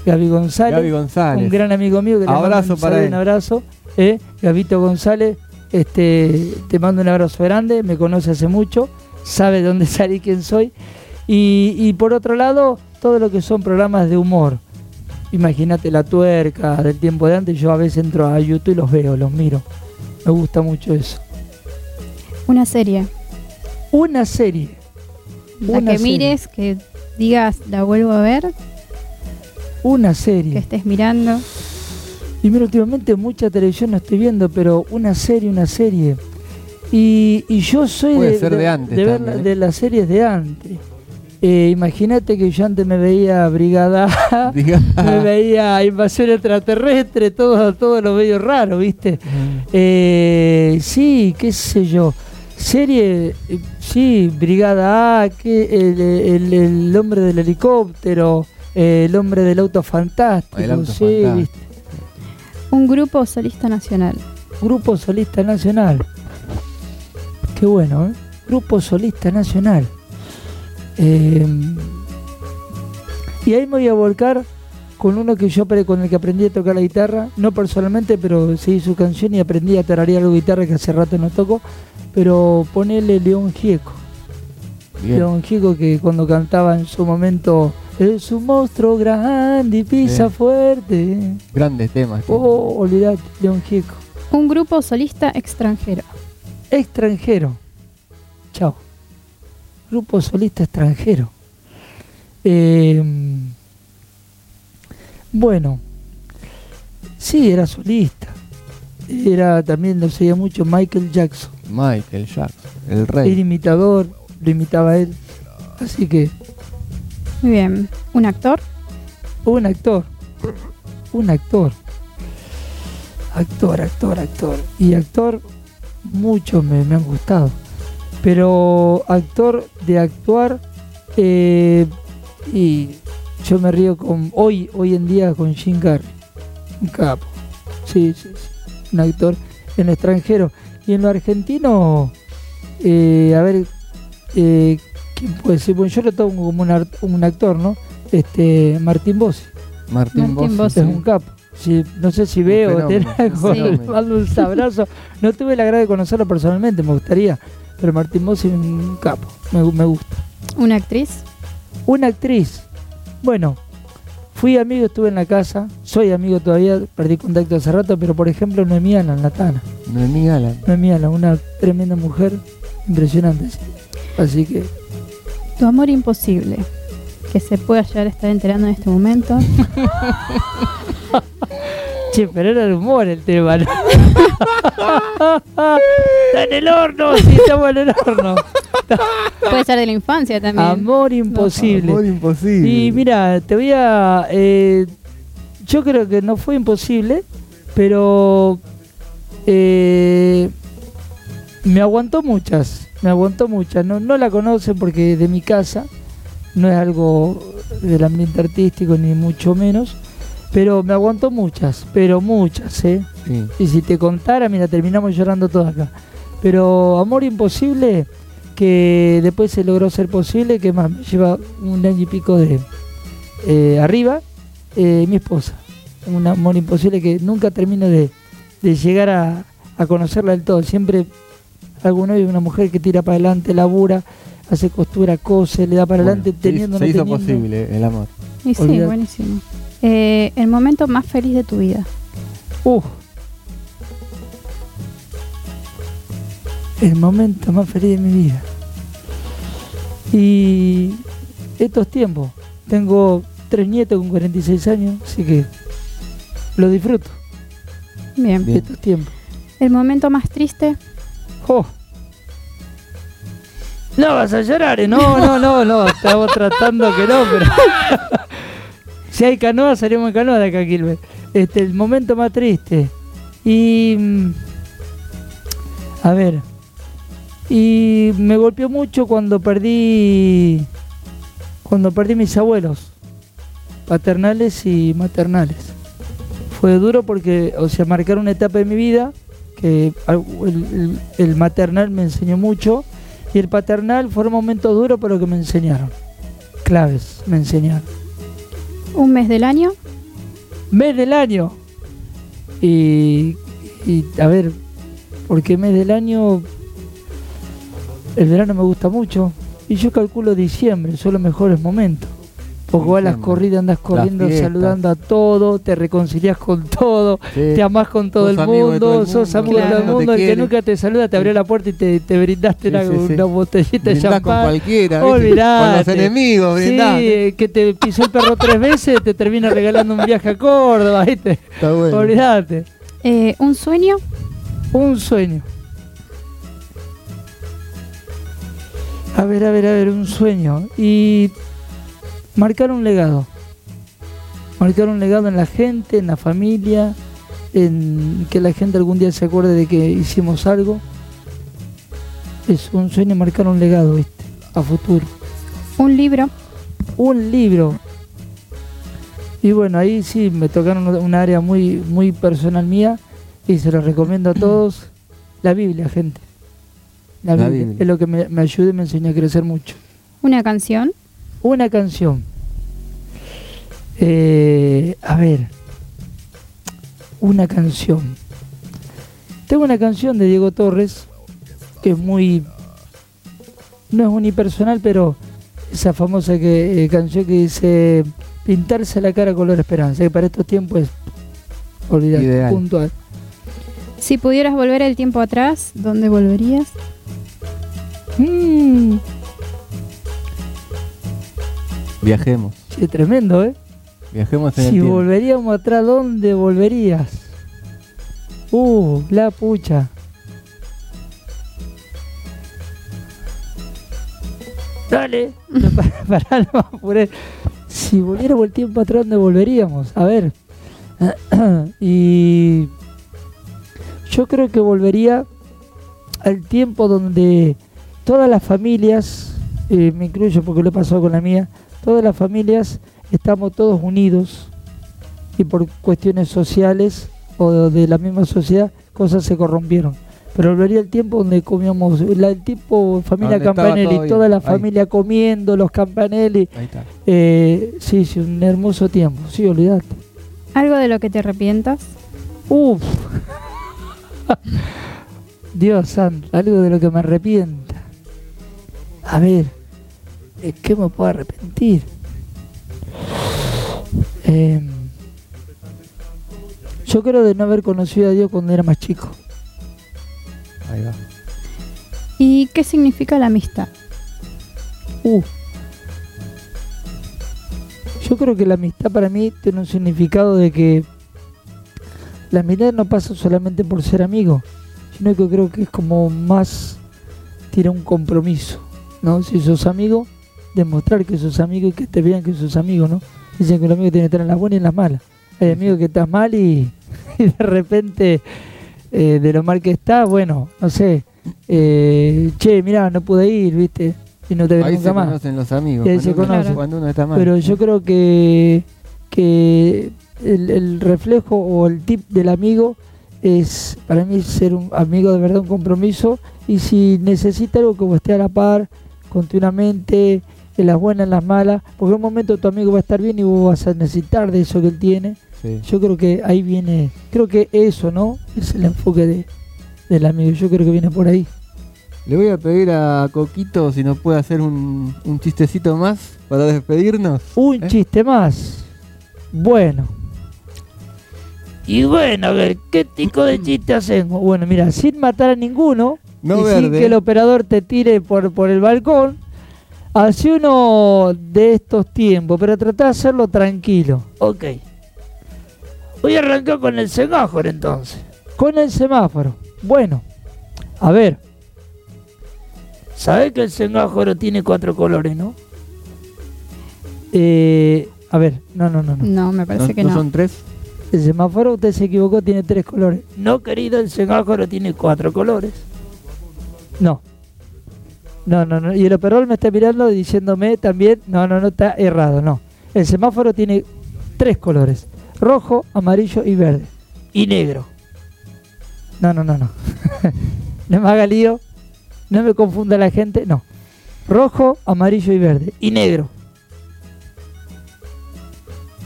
Gaby González Gaby González. un gran amigo mío que le Abrazo un para él. un abrazo eh, Gabito González este te mando un abrazo grande me conoce hace mucho sabe de dónde salí quién soy. Y, y por otro lado todo lo que son programas de humor. Imagínate la tuerca del tiempo de antes yo a veces entro a YouTube y los veo los miro. Me gusta mucho eso. Una serie. una serie. La Una que serie. mires, que digas, la vuelvo a ver, una que serie estés mirando. Y mira, últimamente mucha televisión no estoy viendo, pero una serie, una serie. Y, y yo soy Puede de, ser de antes ver también, la- ¿eh? de las series de antes. Eh, Imagínate que yo antes me veía Brigada me veía Invasión Extraterrestre, todo, todo lo medio raro, ¿viste? Eh, sí, qué sé yo. Serie, eh, sí, Brigada A, que el, el- el hombre del helicóptero, el hombre del auto fantástico, El auto sí, fantástico. ¿viste? Un grupo solista nacional. Grupo Solista Nacional. Qué bueno, ¿eh? Grupo Solista Nacional. Eh, y ahí me voy a volcar con uno que yo con el que aprendí a tocar la guitarra, no personalmente, pero seguí su canción y aprendí a tararear la guitarra que hace rato no toco, pero ponele León Gieco. Bien. León Gieco que cuando cantaba en su momento es un monstruo grande y pisa fuerte. Grandes temas. Oh, olvidate, León Gieco. Un grupo solista extranjero. extranjero. Chao. Grupo solista extranjero. Eh, bueno, sí, era solista. Era también lo seguía mucho Michael Jackson. Michael Jackson, el Era rey. imitador, lo imitaba a él. Así que, Muy bien. Un actor. un actor. Un actor. Actor, actor, actor. Y actor, muchos me, han gustado. Pero actor de actuar, eh, y yo me río con hoy, hoy en día con Jim Carrey. Un capo. Sí, sí, sí. Un actor en extranjero. Y en lo argentino, eh, a ver, eh, ¿quién puede ser? Bueno, yo lo tomo como un, actor, ¿no? Este, Martín Bossi. Martín, Martín Bossi. Es un capo. Si- no sé si veo o tiene fenómeno, algo, un le fenómeno. mando un abrazo. No tuve la grada de conocerlo personalmente, me gustaría. Pero Martín Bossi es un capo, me, me gusta. Una actriz. Una actriz. Bueno, fui amigo, estuve en la casa, soy amigo todavía, perdí contacto hace rato, pero por ejemplo Noemí Alan, la Tana. Noemí Alan. Noemí Alan, una tremenda mujer, impresionante. sí. Así que, Tu amor imposible. Que se pueda llegar a estar enterando en este momento. che, pero era de humor el tema, ¿no? Está en el horno, sí, estamos en el horno. Puede ser de la infancia también. Amor imposible. Amor imposible. Y mira, te voy a... eh, yo creo que no fue imposible, pero eh, me aguantó muchas, me aguantó muchas. No, no la conocen porque de mi casa, no es algo del ambiente artístico ni mucho menos, pero me aguantó muchas, pero muchas, ¿eh? Sí. Y si te contara, mira, terminamos llorando todos acá. Pero Amor Imposible, que después se logró ser posible, que más me lleva un año y pico de eh, arriba, eh, mi esposa. Un amor imposible que nunca termino de, de llegar a, a conocerla del todo. Siempre algún novio, una mujer que tira para adelante, labura, hace costura, cose, le da para Bueno, adelante, se teniendo, no se hizo teniendo. posible el amor. Y sí, Olvidate. buenísimo. Eh, el momento más feliz de tu vida. Uf. El momento más feliz de mi vida. Y estos tiempos. Tengo tres nietos con 46 años, así que lo disfruto Bien. Bien. estos tiempos. El momento más triste. No vas a llorar, ¿eh? no, no, no, no, estamos tratando que no, pero si hay canoa, salimos en canoa de acá, Gilbert. Este, el momento más triste. Y mm, a ver. Y me golpeó mucho cuando perdí cuando perdí mis abuelos paternales y maternales. Fue duro porque, o sea, marcaron una etapa de mi vida el- el maternal me enseñó mucho y el paternal fueron momentos duros pero que me enseñaron. Claves, me enseñaron. Un mes del año. Mes del año. Y, y a ver, porque mes del año, el verano me gusta mucho y yo calculo diciembre, son los mejores momentos. Porque vos a las corridas andas corriendo, saludando a todo, te reconcilias con todo, Sí. te amás con todo Sos el mundo, sos amigo de todo claro. el mundo, el que nunca te saluda te abrió Sí. la puerta y te, te brindaste Sí, una, sí, sí. una botellita de Brindás con champán. cualquiera. Olvidate. Con los enemigos, Sí, brindás. eh, que te pisó el perro tres veces, te termina regalando un viaje a Córdoba, ¿viste? Está bueno. Olvídate. Eh, un sueño, Un sueño. A ver, a ver, a ver, un sueño. Y marcar un legado. Marcar un legado en la gente, en la familia, en que la gente algún día se acuerde de que hicimos algo. Es un sueño marcar un legado, ¿viste? A futuro. un libro, Un libro. Y bueno, ahí sí me tocaron un área muy, muy personal mía y se lo recomiendo a todos. La Biblia, gente. La La Biblia. Biblia. Es lo que me, me ayuda y me enseñó a crecer mucho. una canción, Una canción. Eh, a ver. Una canción. Tengo una canción de Diego Torres que es muy. No es unipersonal, pero esa famosa que, eh, canción que dice pintarse la cara color esperanza, que para estos tiempos es olvidar, Ideal. puntual. si pudieras volver el tiempo atrás, ¿dónde volverías? Mm, Viajemos. sí, tremendo, ¿eh? Viajemos en el Si tiempo. volveríamos atrás, ¿dónde volverías? Uh, la pucha. Dale, para, para, no apuré. Si volviéramos el tiempo atrás, ¿dónde volveríamos? A ver. y yo creo que volvería al tiempo donde todas las familias, eh, me incluyo porque lo he pasado con la mía, todas las familias estamos todos unidos y por cuestiones sociales o de la misma sociedad cosas se corrompieron. Pero volvería el tiempo donde comíamos, la, el tipo familia Campanelli, toda la ahí. familia comiendo, los Campanelli. Ahí está. Eh, sí, sí, un hermoso tiempo, sí, olvidate. Algo de lo que te arrepientas, Uf. Dios santo, algo de lo que me arrepienta. A ver, ¿de qué me puedo arrepentir? Em, yo creo de no haber conocido a Dios cuando era más chico. Ahí va. ¿y qué significa la amistad? Uh. Yo creo que la amistad para mí tiene un significado de que la amistad no pasa solamente por ser amigo, sino que creo que es como más tiene un compromiso, ¿no? Si sos amigo, demostrar que sos amigo y que te vean que sos amigo, ¿no? Dicen que los amigos tienen que estar en las buenas y en las malas. Hay amigos que estás mal y, y de repente eh, de lo mal que estás, bueno, no sé, eh, che, mirá, no pude ir, ¿viste? Y no te ven Ahí nunca se más. conocen los amigos. Y ahí se conocen. Cuando uno está mal. Pero yo creo que, que el, el reflejo o el tip del amigo es para mí ser un amigo de verdad, un compromiso. Y si necesita algo que vos esté a la par, continuamente, en las buenas, en las malas, porque en un momento tu amigo va a estar bien y vos vas a necesitar de eso que él tiene. Sí. Yo creo que ahí viene, creo que eso, ¿no? Es el enfoque de, del amigo. Yo creo que viene por ahí. Le voy a pedir a Coquito si nos puede hacer un, un chistecito más para despedirnos. Un ¿Eh? chiste más. Bueno. Y bueno, a ver, ¿qué tipo de chiste hacemos? Bueno, mira, sin matar a ninguno, No y sin que el operador te tire por, por el balcón, hace uno de estos tiempos, pero trata de hacerlo tranquilo. Ok. Voy a arrancar con el semáforo entonces. Con el semáforo. Bueno, a ver. ¿Sabes que el semáforo tiene cuatro colores, no? Eh, a ver, no, no, no, no. No, me parece ¿No, que no no. son tres? El semáforo, usted se equivocó, tiene tres colores. No, querido, el semáforo tiene cuatro colores. No. No, no, no. Y el operador me está mirando diciéndome también, no, no, no, está errado, no. El semáforo tiene tres colores. Rojo, amarillo y verde. Y negro. No, no, no, no. no me haga lío. No me confunda la gente, no. Rojo, amarillo y verde. Y negro.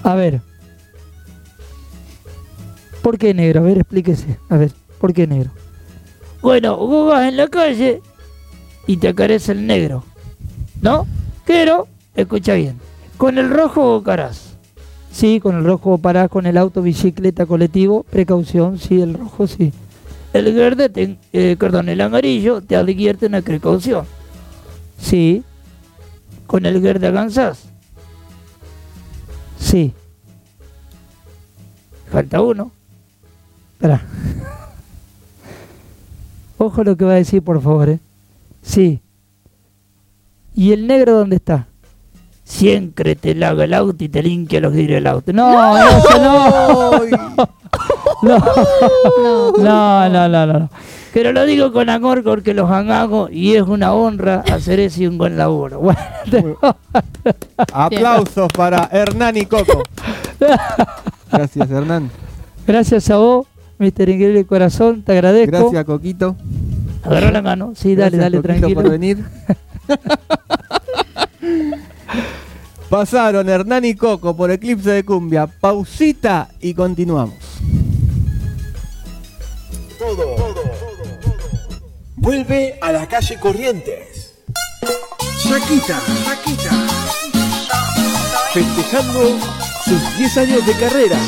A ver. ¿Por qué negro? A ver, explíquese. A ver, ¿por qué negro? Bueno, vos en la calle y te aparece el negro. ¿No? Pero, escucha bien. Con el rojo carás. Sí, con el rojo parás con el auto, bicicleta, colectivo. Precaución, sí, el rojo sí. El verde, te- eh, perdón, el amarillo te advierte una precaución. Sí. Con el verde alcanzás. Sí. Falta uno. Espera. Ojo lo que va a decir, por favor. ¿eh? Sí. ¿Y el negro dónde está? Siempre te lava el auto y te limpia los vidrios del auto. No, no, eso no. No, No. no, no, no, no. Pero lo digo con amor porque los hago y es una honra hacer eso y un buen laburo. Bueno, Aplausos para Hernán y Coco. Gracias, Hernán. gracias a vos, Mister Increíble Corazón, te agradezco. Gracias, Coquito. Agarrá la mano. Sí, dale, Gracias, dale, tranquilo. por venir. Pasaron Hernán y Coco por Eclipse de Cumbia. Pausita y continuamos. Vuelve a la calle Corrientes. Saquita, Saquita. Festejando sus 10 años de carrera.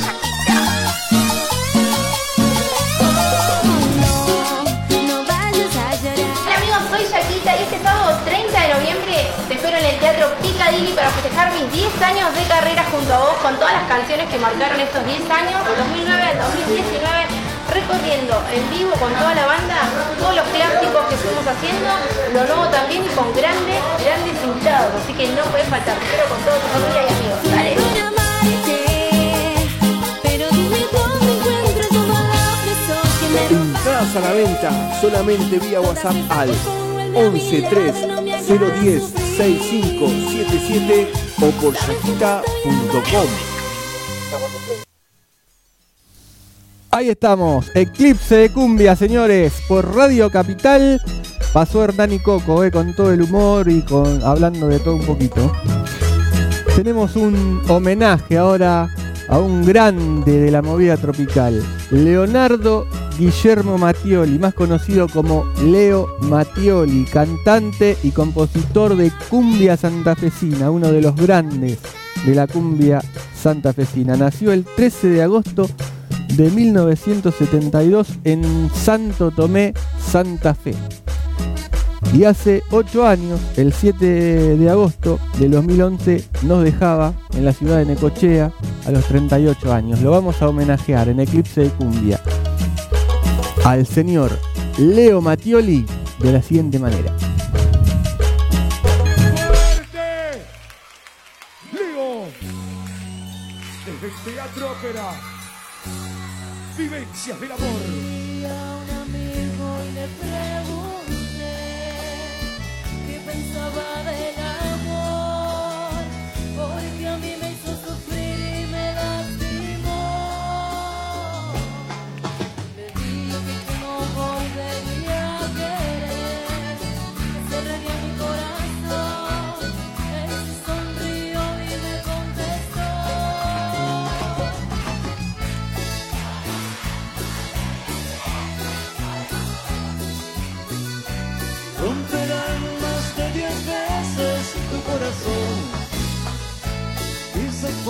Mis 10 años de carrera junto a vos con todas las canciones que marcaron estos 10 años, del 2009 al 2019, recorriendo en vivo con toda la banda todos los clásicos que fuimos haciendo, lo nuevo también y con grandes, grandes invitados, así que no puedes faltar, te espero con toda tu familia y amigos. Dale. Pero Entradas a la venta solamente vía WhatsApp al 11 3 010 6577 o por shakita.com. Ahí estamos, Eclipse de Cumbia, señores, por Radio Capital. Pasó Hernán y Coco, eh, con todo el humor y con hablando de todo un poquito. Tenemos un homenaje ahora a un grande de la movida tropical, Leonardo Guillermo Mattioli, más conocido como Leo Mattioli, cantante y compositor de cumbia santafesina, uno de los grandes de la cumbia santafesina. Nació el 13 de agosto de 1972 en Santo Tomé, Santa Fe. Y hace 8 años, el 7 de agosto del 2011, nos dejaba en la ciudad de Necochea a los 38 años. Lo vamos a homenajear en Eclipse de Cumbia al señor Leo Mattioli de la siguiente manera. ¡Fuerte! Leo, desde el Teatro Ópera, Vivencias del Amor. Qué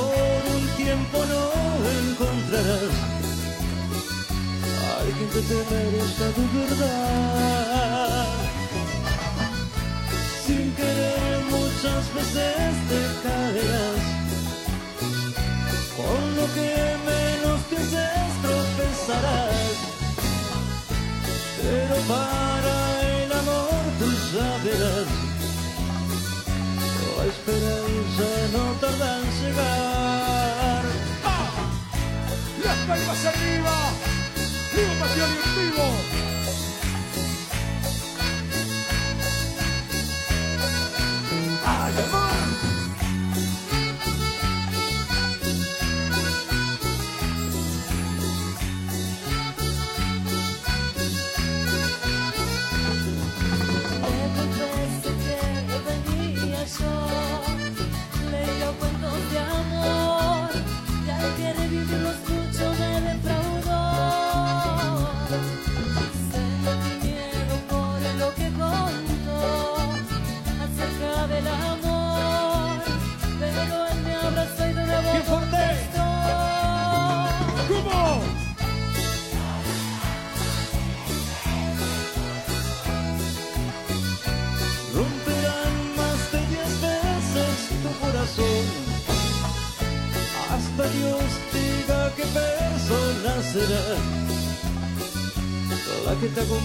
por un tiempo no encontrarás a alguien que te merezca tu verdad. Sin querer muchas veces te caerás. Con lo que menos pienses tropezarás. Pero para el amor tú ya verás, la esperanza no tarda en llegar. Palmas arriba, vivo pasión en vivo.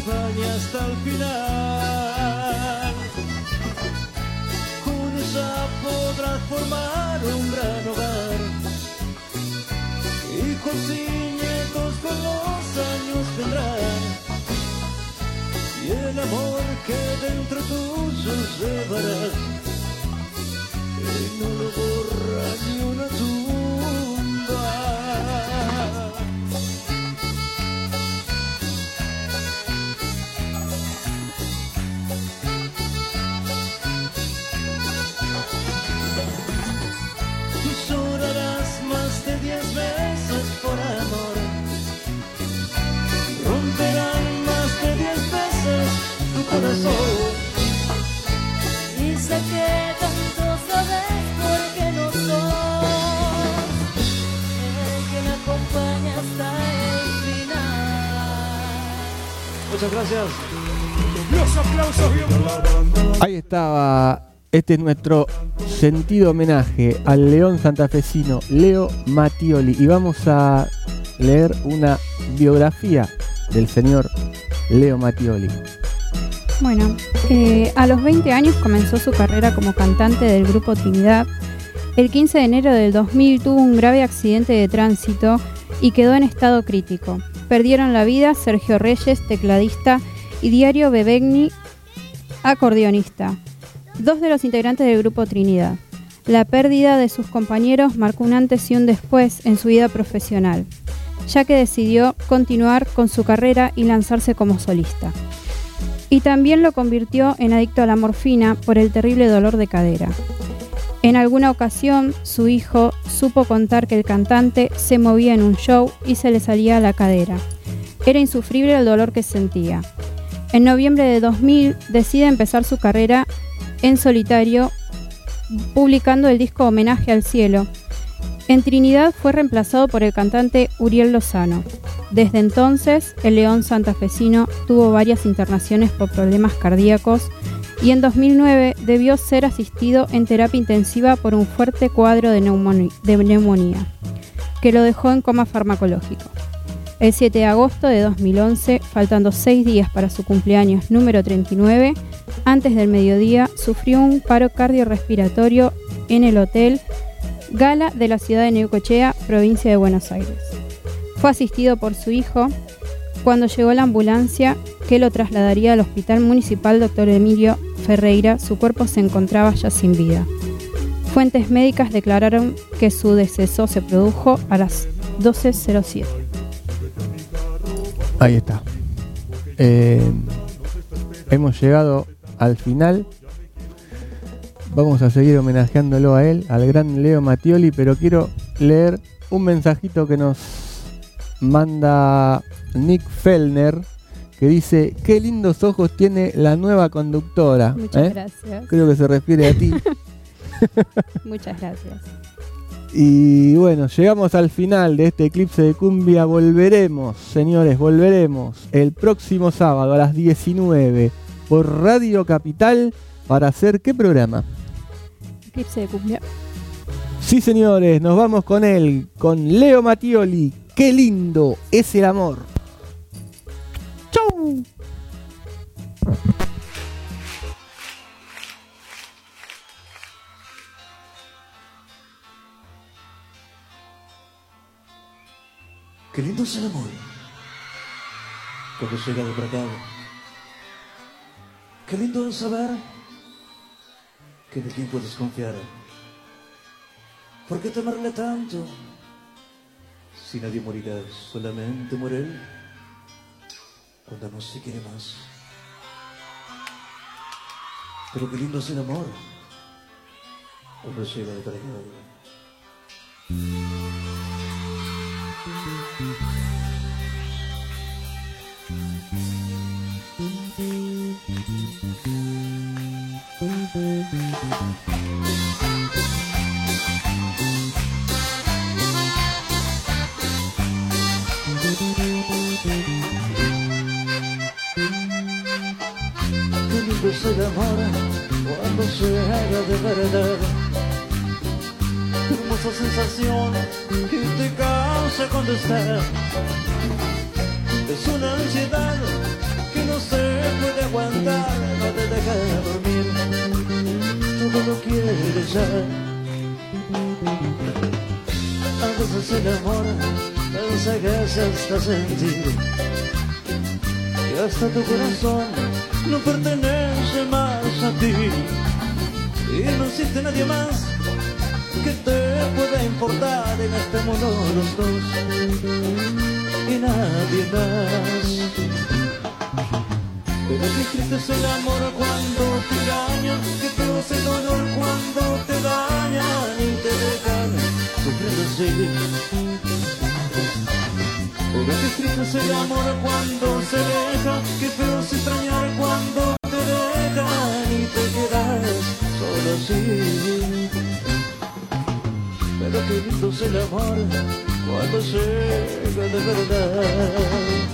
Hasta el final. Ella podrás formar un gran hogar. Hijos y nietos con los años vendrán. Y el amor que dentro tuyo llevarás y no lo borra ni una Muchas gracias. Los aplausos bien Ahí estaba. Este es nuestro sentido homenaje al león santafesino Leo Mattioli. Y vamos a leer una biografía del señor Leo Mattioli. Bueno, eh, a los 20 años comenzó su carrera como cantante del grupo Trinidad. El 15 de enero del 2000 tuvo un grave accidente de tránsito y quedó en estado crítico. Perdieron la vida Sergio Reyes, tecladista, y Diario Bebegni, acordeonista, dos de los integrantes del grupo Trinidad. La pérdida de sus compañeros marcó un antes y un después en su vida profesional, ya que decidió continuar con su carrera y lanzarse como solista y también lo convirtió en adicto a la morfina por el terrible dolor de cadera. En alguna ocasión, su hijo supo contar que el cantante se movía en un show y se le salía la cadera. Era insufrible el dolor que sentía. En noviembre de 2000 decide empezar su carrera en solitario publicando el disco Homenaje al Cielo. En Trinidad fue reemplazado por el cantante Uriel Lozano. Desde entonces, el León santafesino tuvo varias internaciones por problemas cardíacos y en 2009 debió ser asistido en terapia intensiva por un fuerte cuadro de, de neumonía, que lo dejó en coma farmacológico. El 7 de agosto de 2011, faltando seis días para su cumpleaños número 39, antes del mediodía, sufrió un paro cardiorrespiratorio en el hotel Gala de la ciudad de Neucochea, provincia de Buenos Aires. Fue asistido por su hijo cuando llegó la ambulancia que lo trasladaría al Hospital Municipal Dr. Emilio Ferreira, su cuerpo se encontraba ya sin vida. Fuentes médicas declararon que su deceso se produjo a las 12.07. Ahí está. Eh, hemos llegado al final. Vamos a seguir homenajeándolo a él, al gran Leo Mattioli, pero quiero leer un mensajito que nos manda Nick Fellner, que dice, qué lindos ojos tiene la nueva conductora. Muchas ¿Eh? gracias. Creo que se refiere a ti. Muchas gracias. Y bueno, llegamos al final de este eclipse de cumbia. Volveremos, señores, volveremos el próximo sábado a las 19 por Radio Capital para hacer qué programa. Eclipse de cumbia. Sí, señores, nos vamos con él, con Leo Mattioli. Qué lindo es el amor. ¡Chau! Qué lindo es el amor. Cuando llega de. Qué lindo es saber que de quién puedes confiar. ¿Por qué temerle tanto? Si nadie morirá, solamente muere él cuando no se quiere más. Pero qué lindo es el amor. Cuando llega de es el amor cuando se haga de verdad. hermosa sensación que te causa cuando estás. Es una ansiedad que no se puede aguantar, no te deja dormir, todo lo quieres ya. A veces el amor enseguece hasta sentir que hasta tu corazón no pertenece más a ti y no existe nadie más que te pueda importar en este mundo los dos y nadie más. Pero qué triste es el amor cuando engañan, que el dolor cuando te dañan y te dejan sufriendo así. Pero qué triste es el amor cuando se deja, qué feo es extrañar cuando te dejan y te quedas solo así. Pero qué lindo es el amor cuando llega de verdad.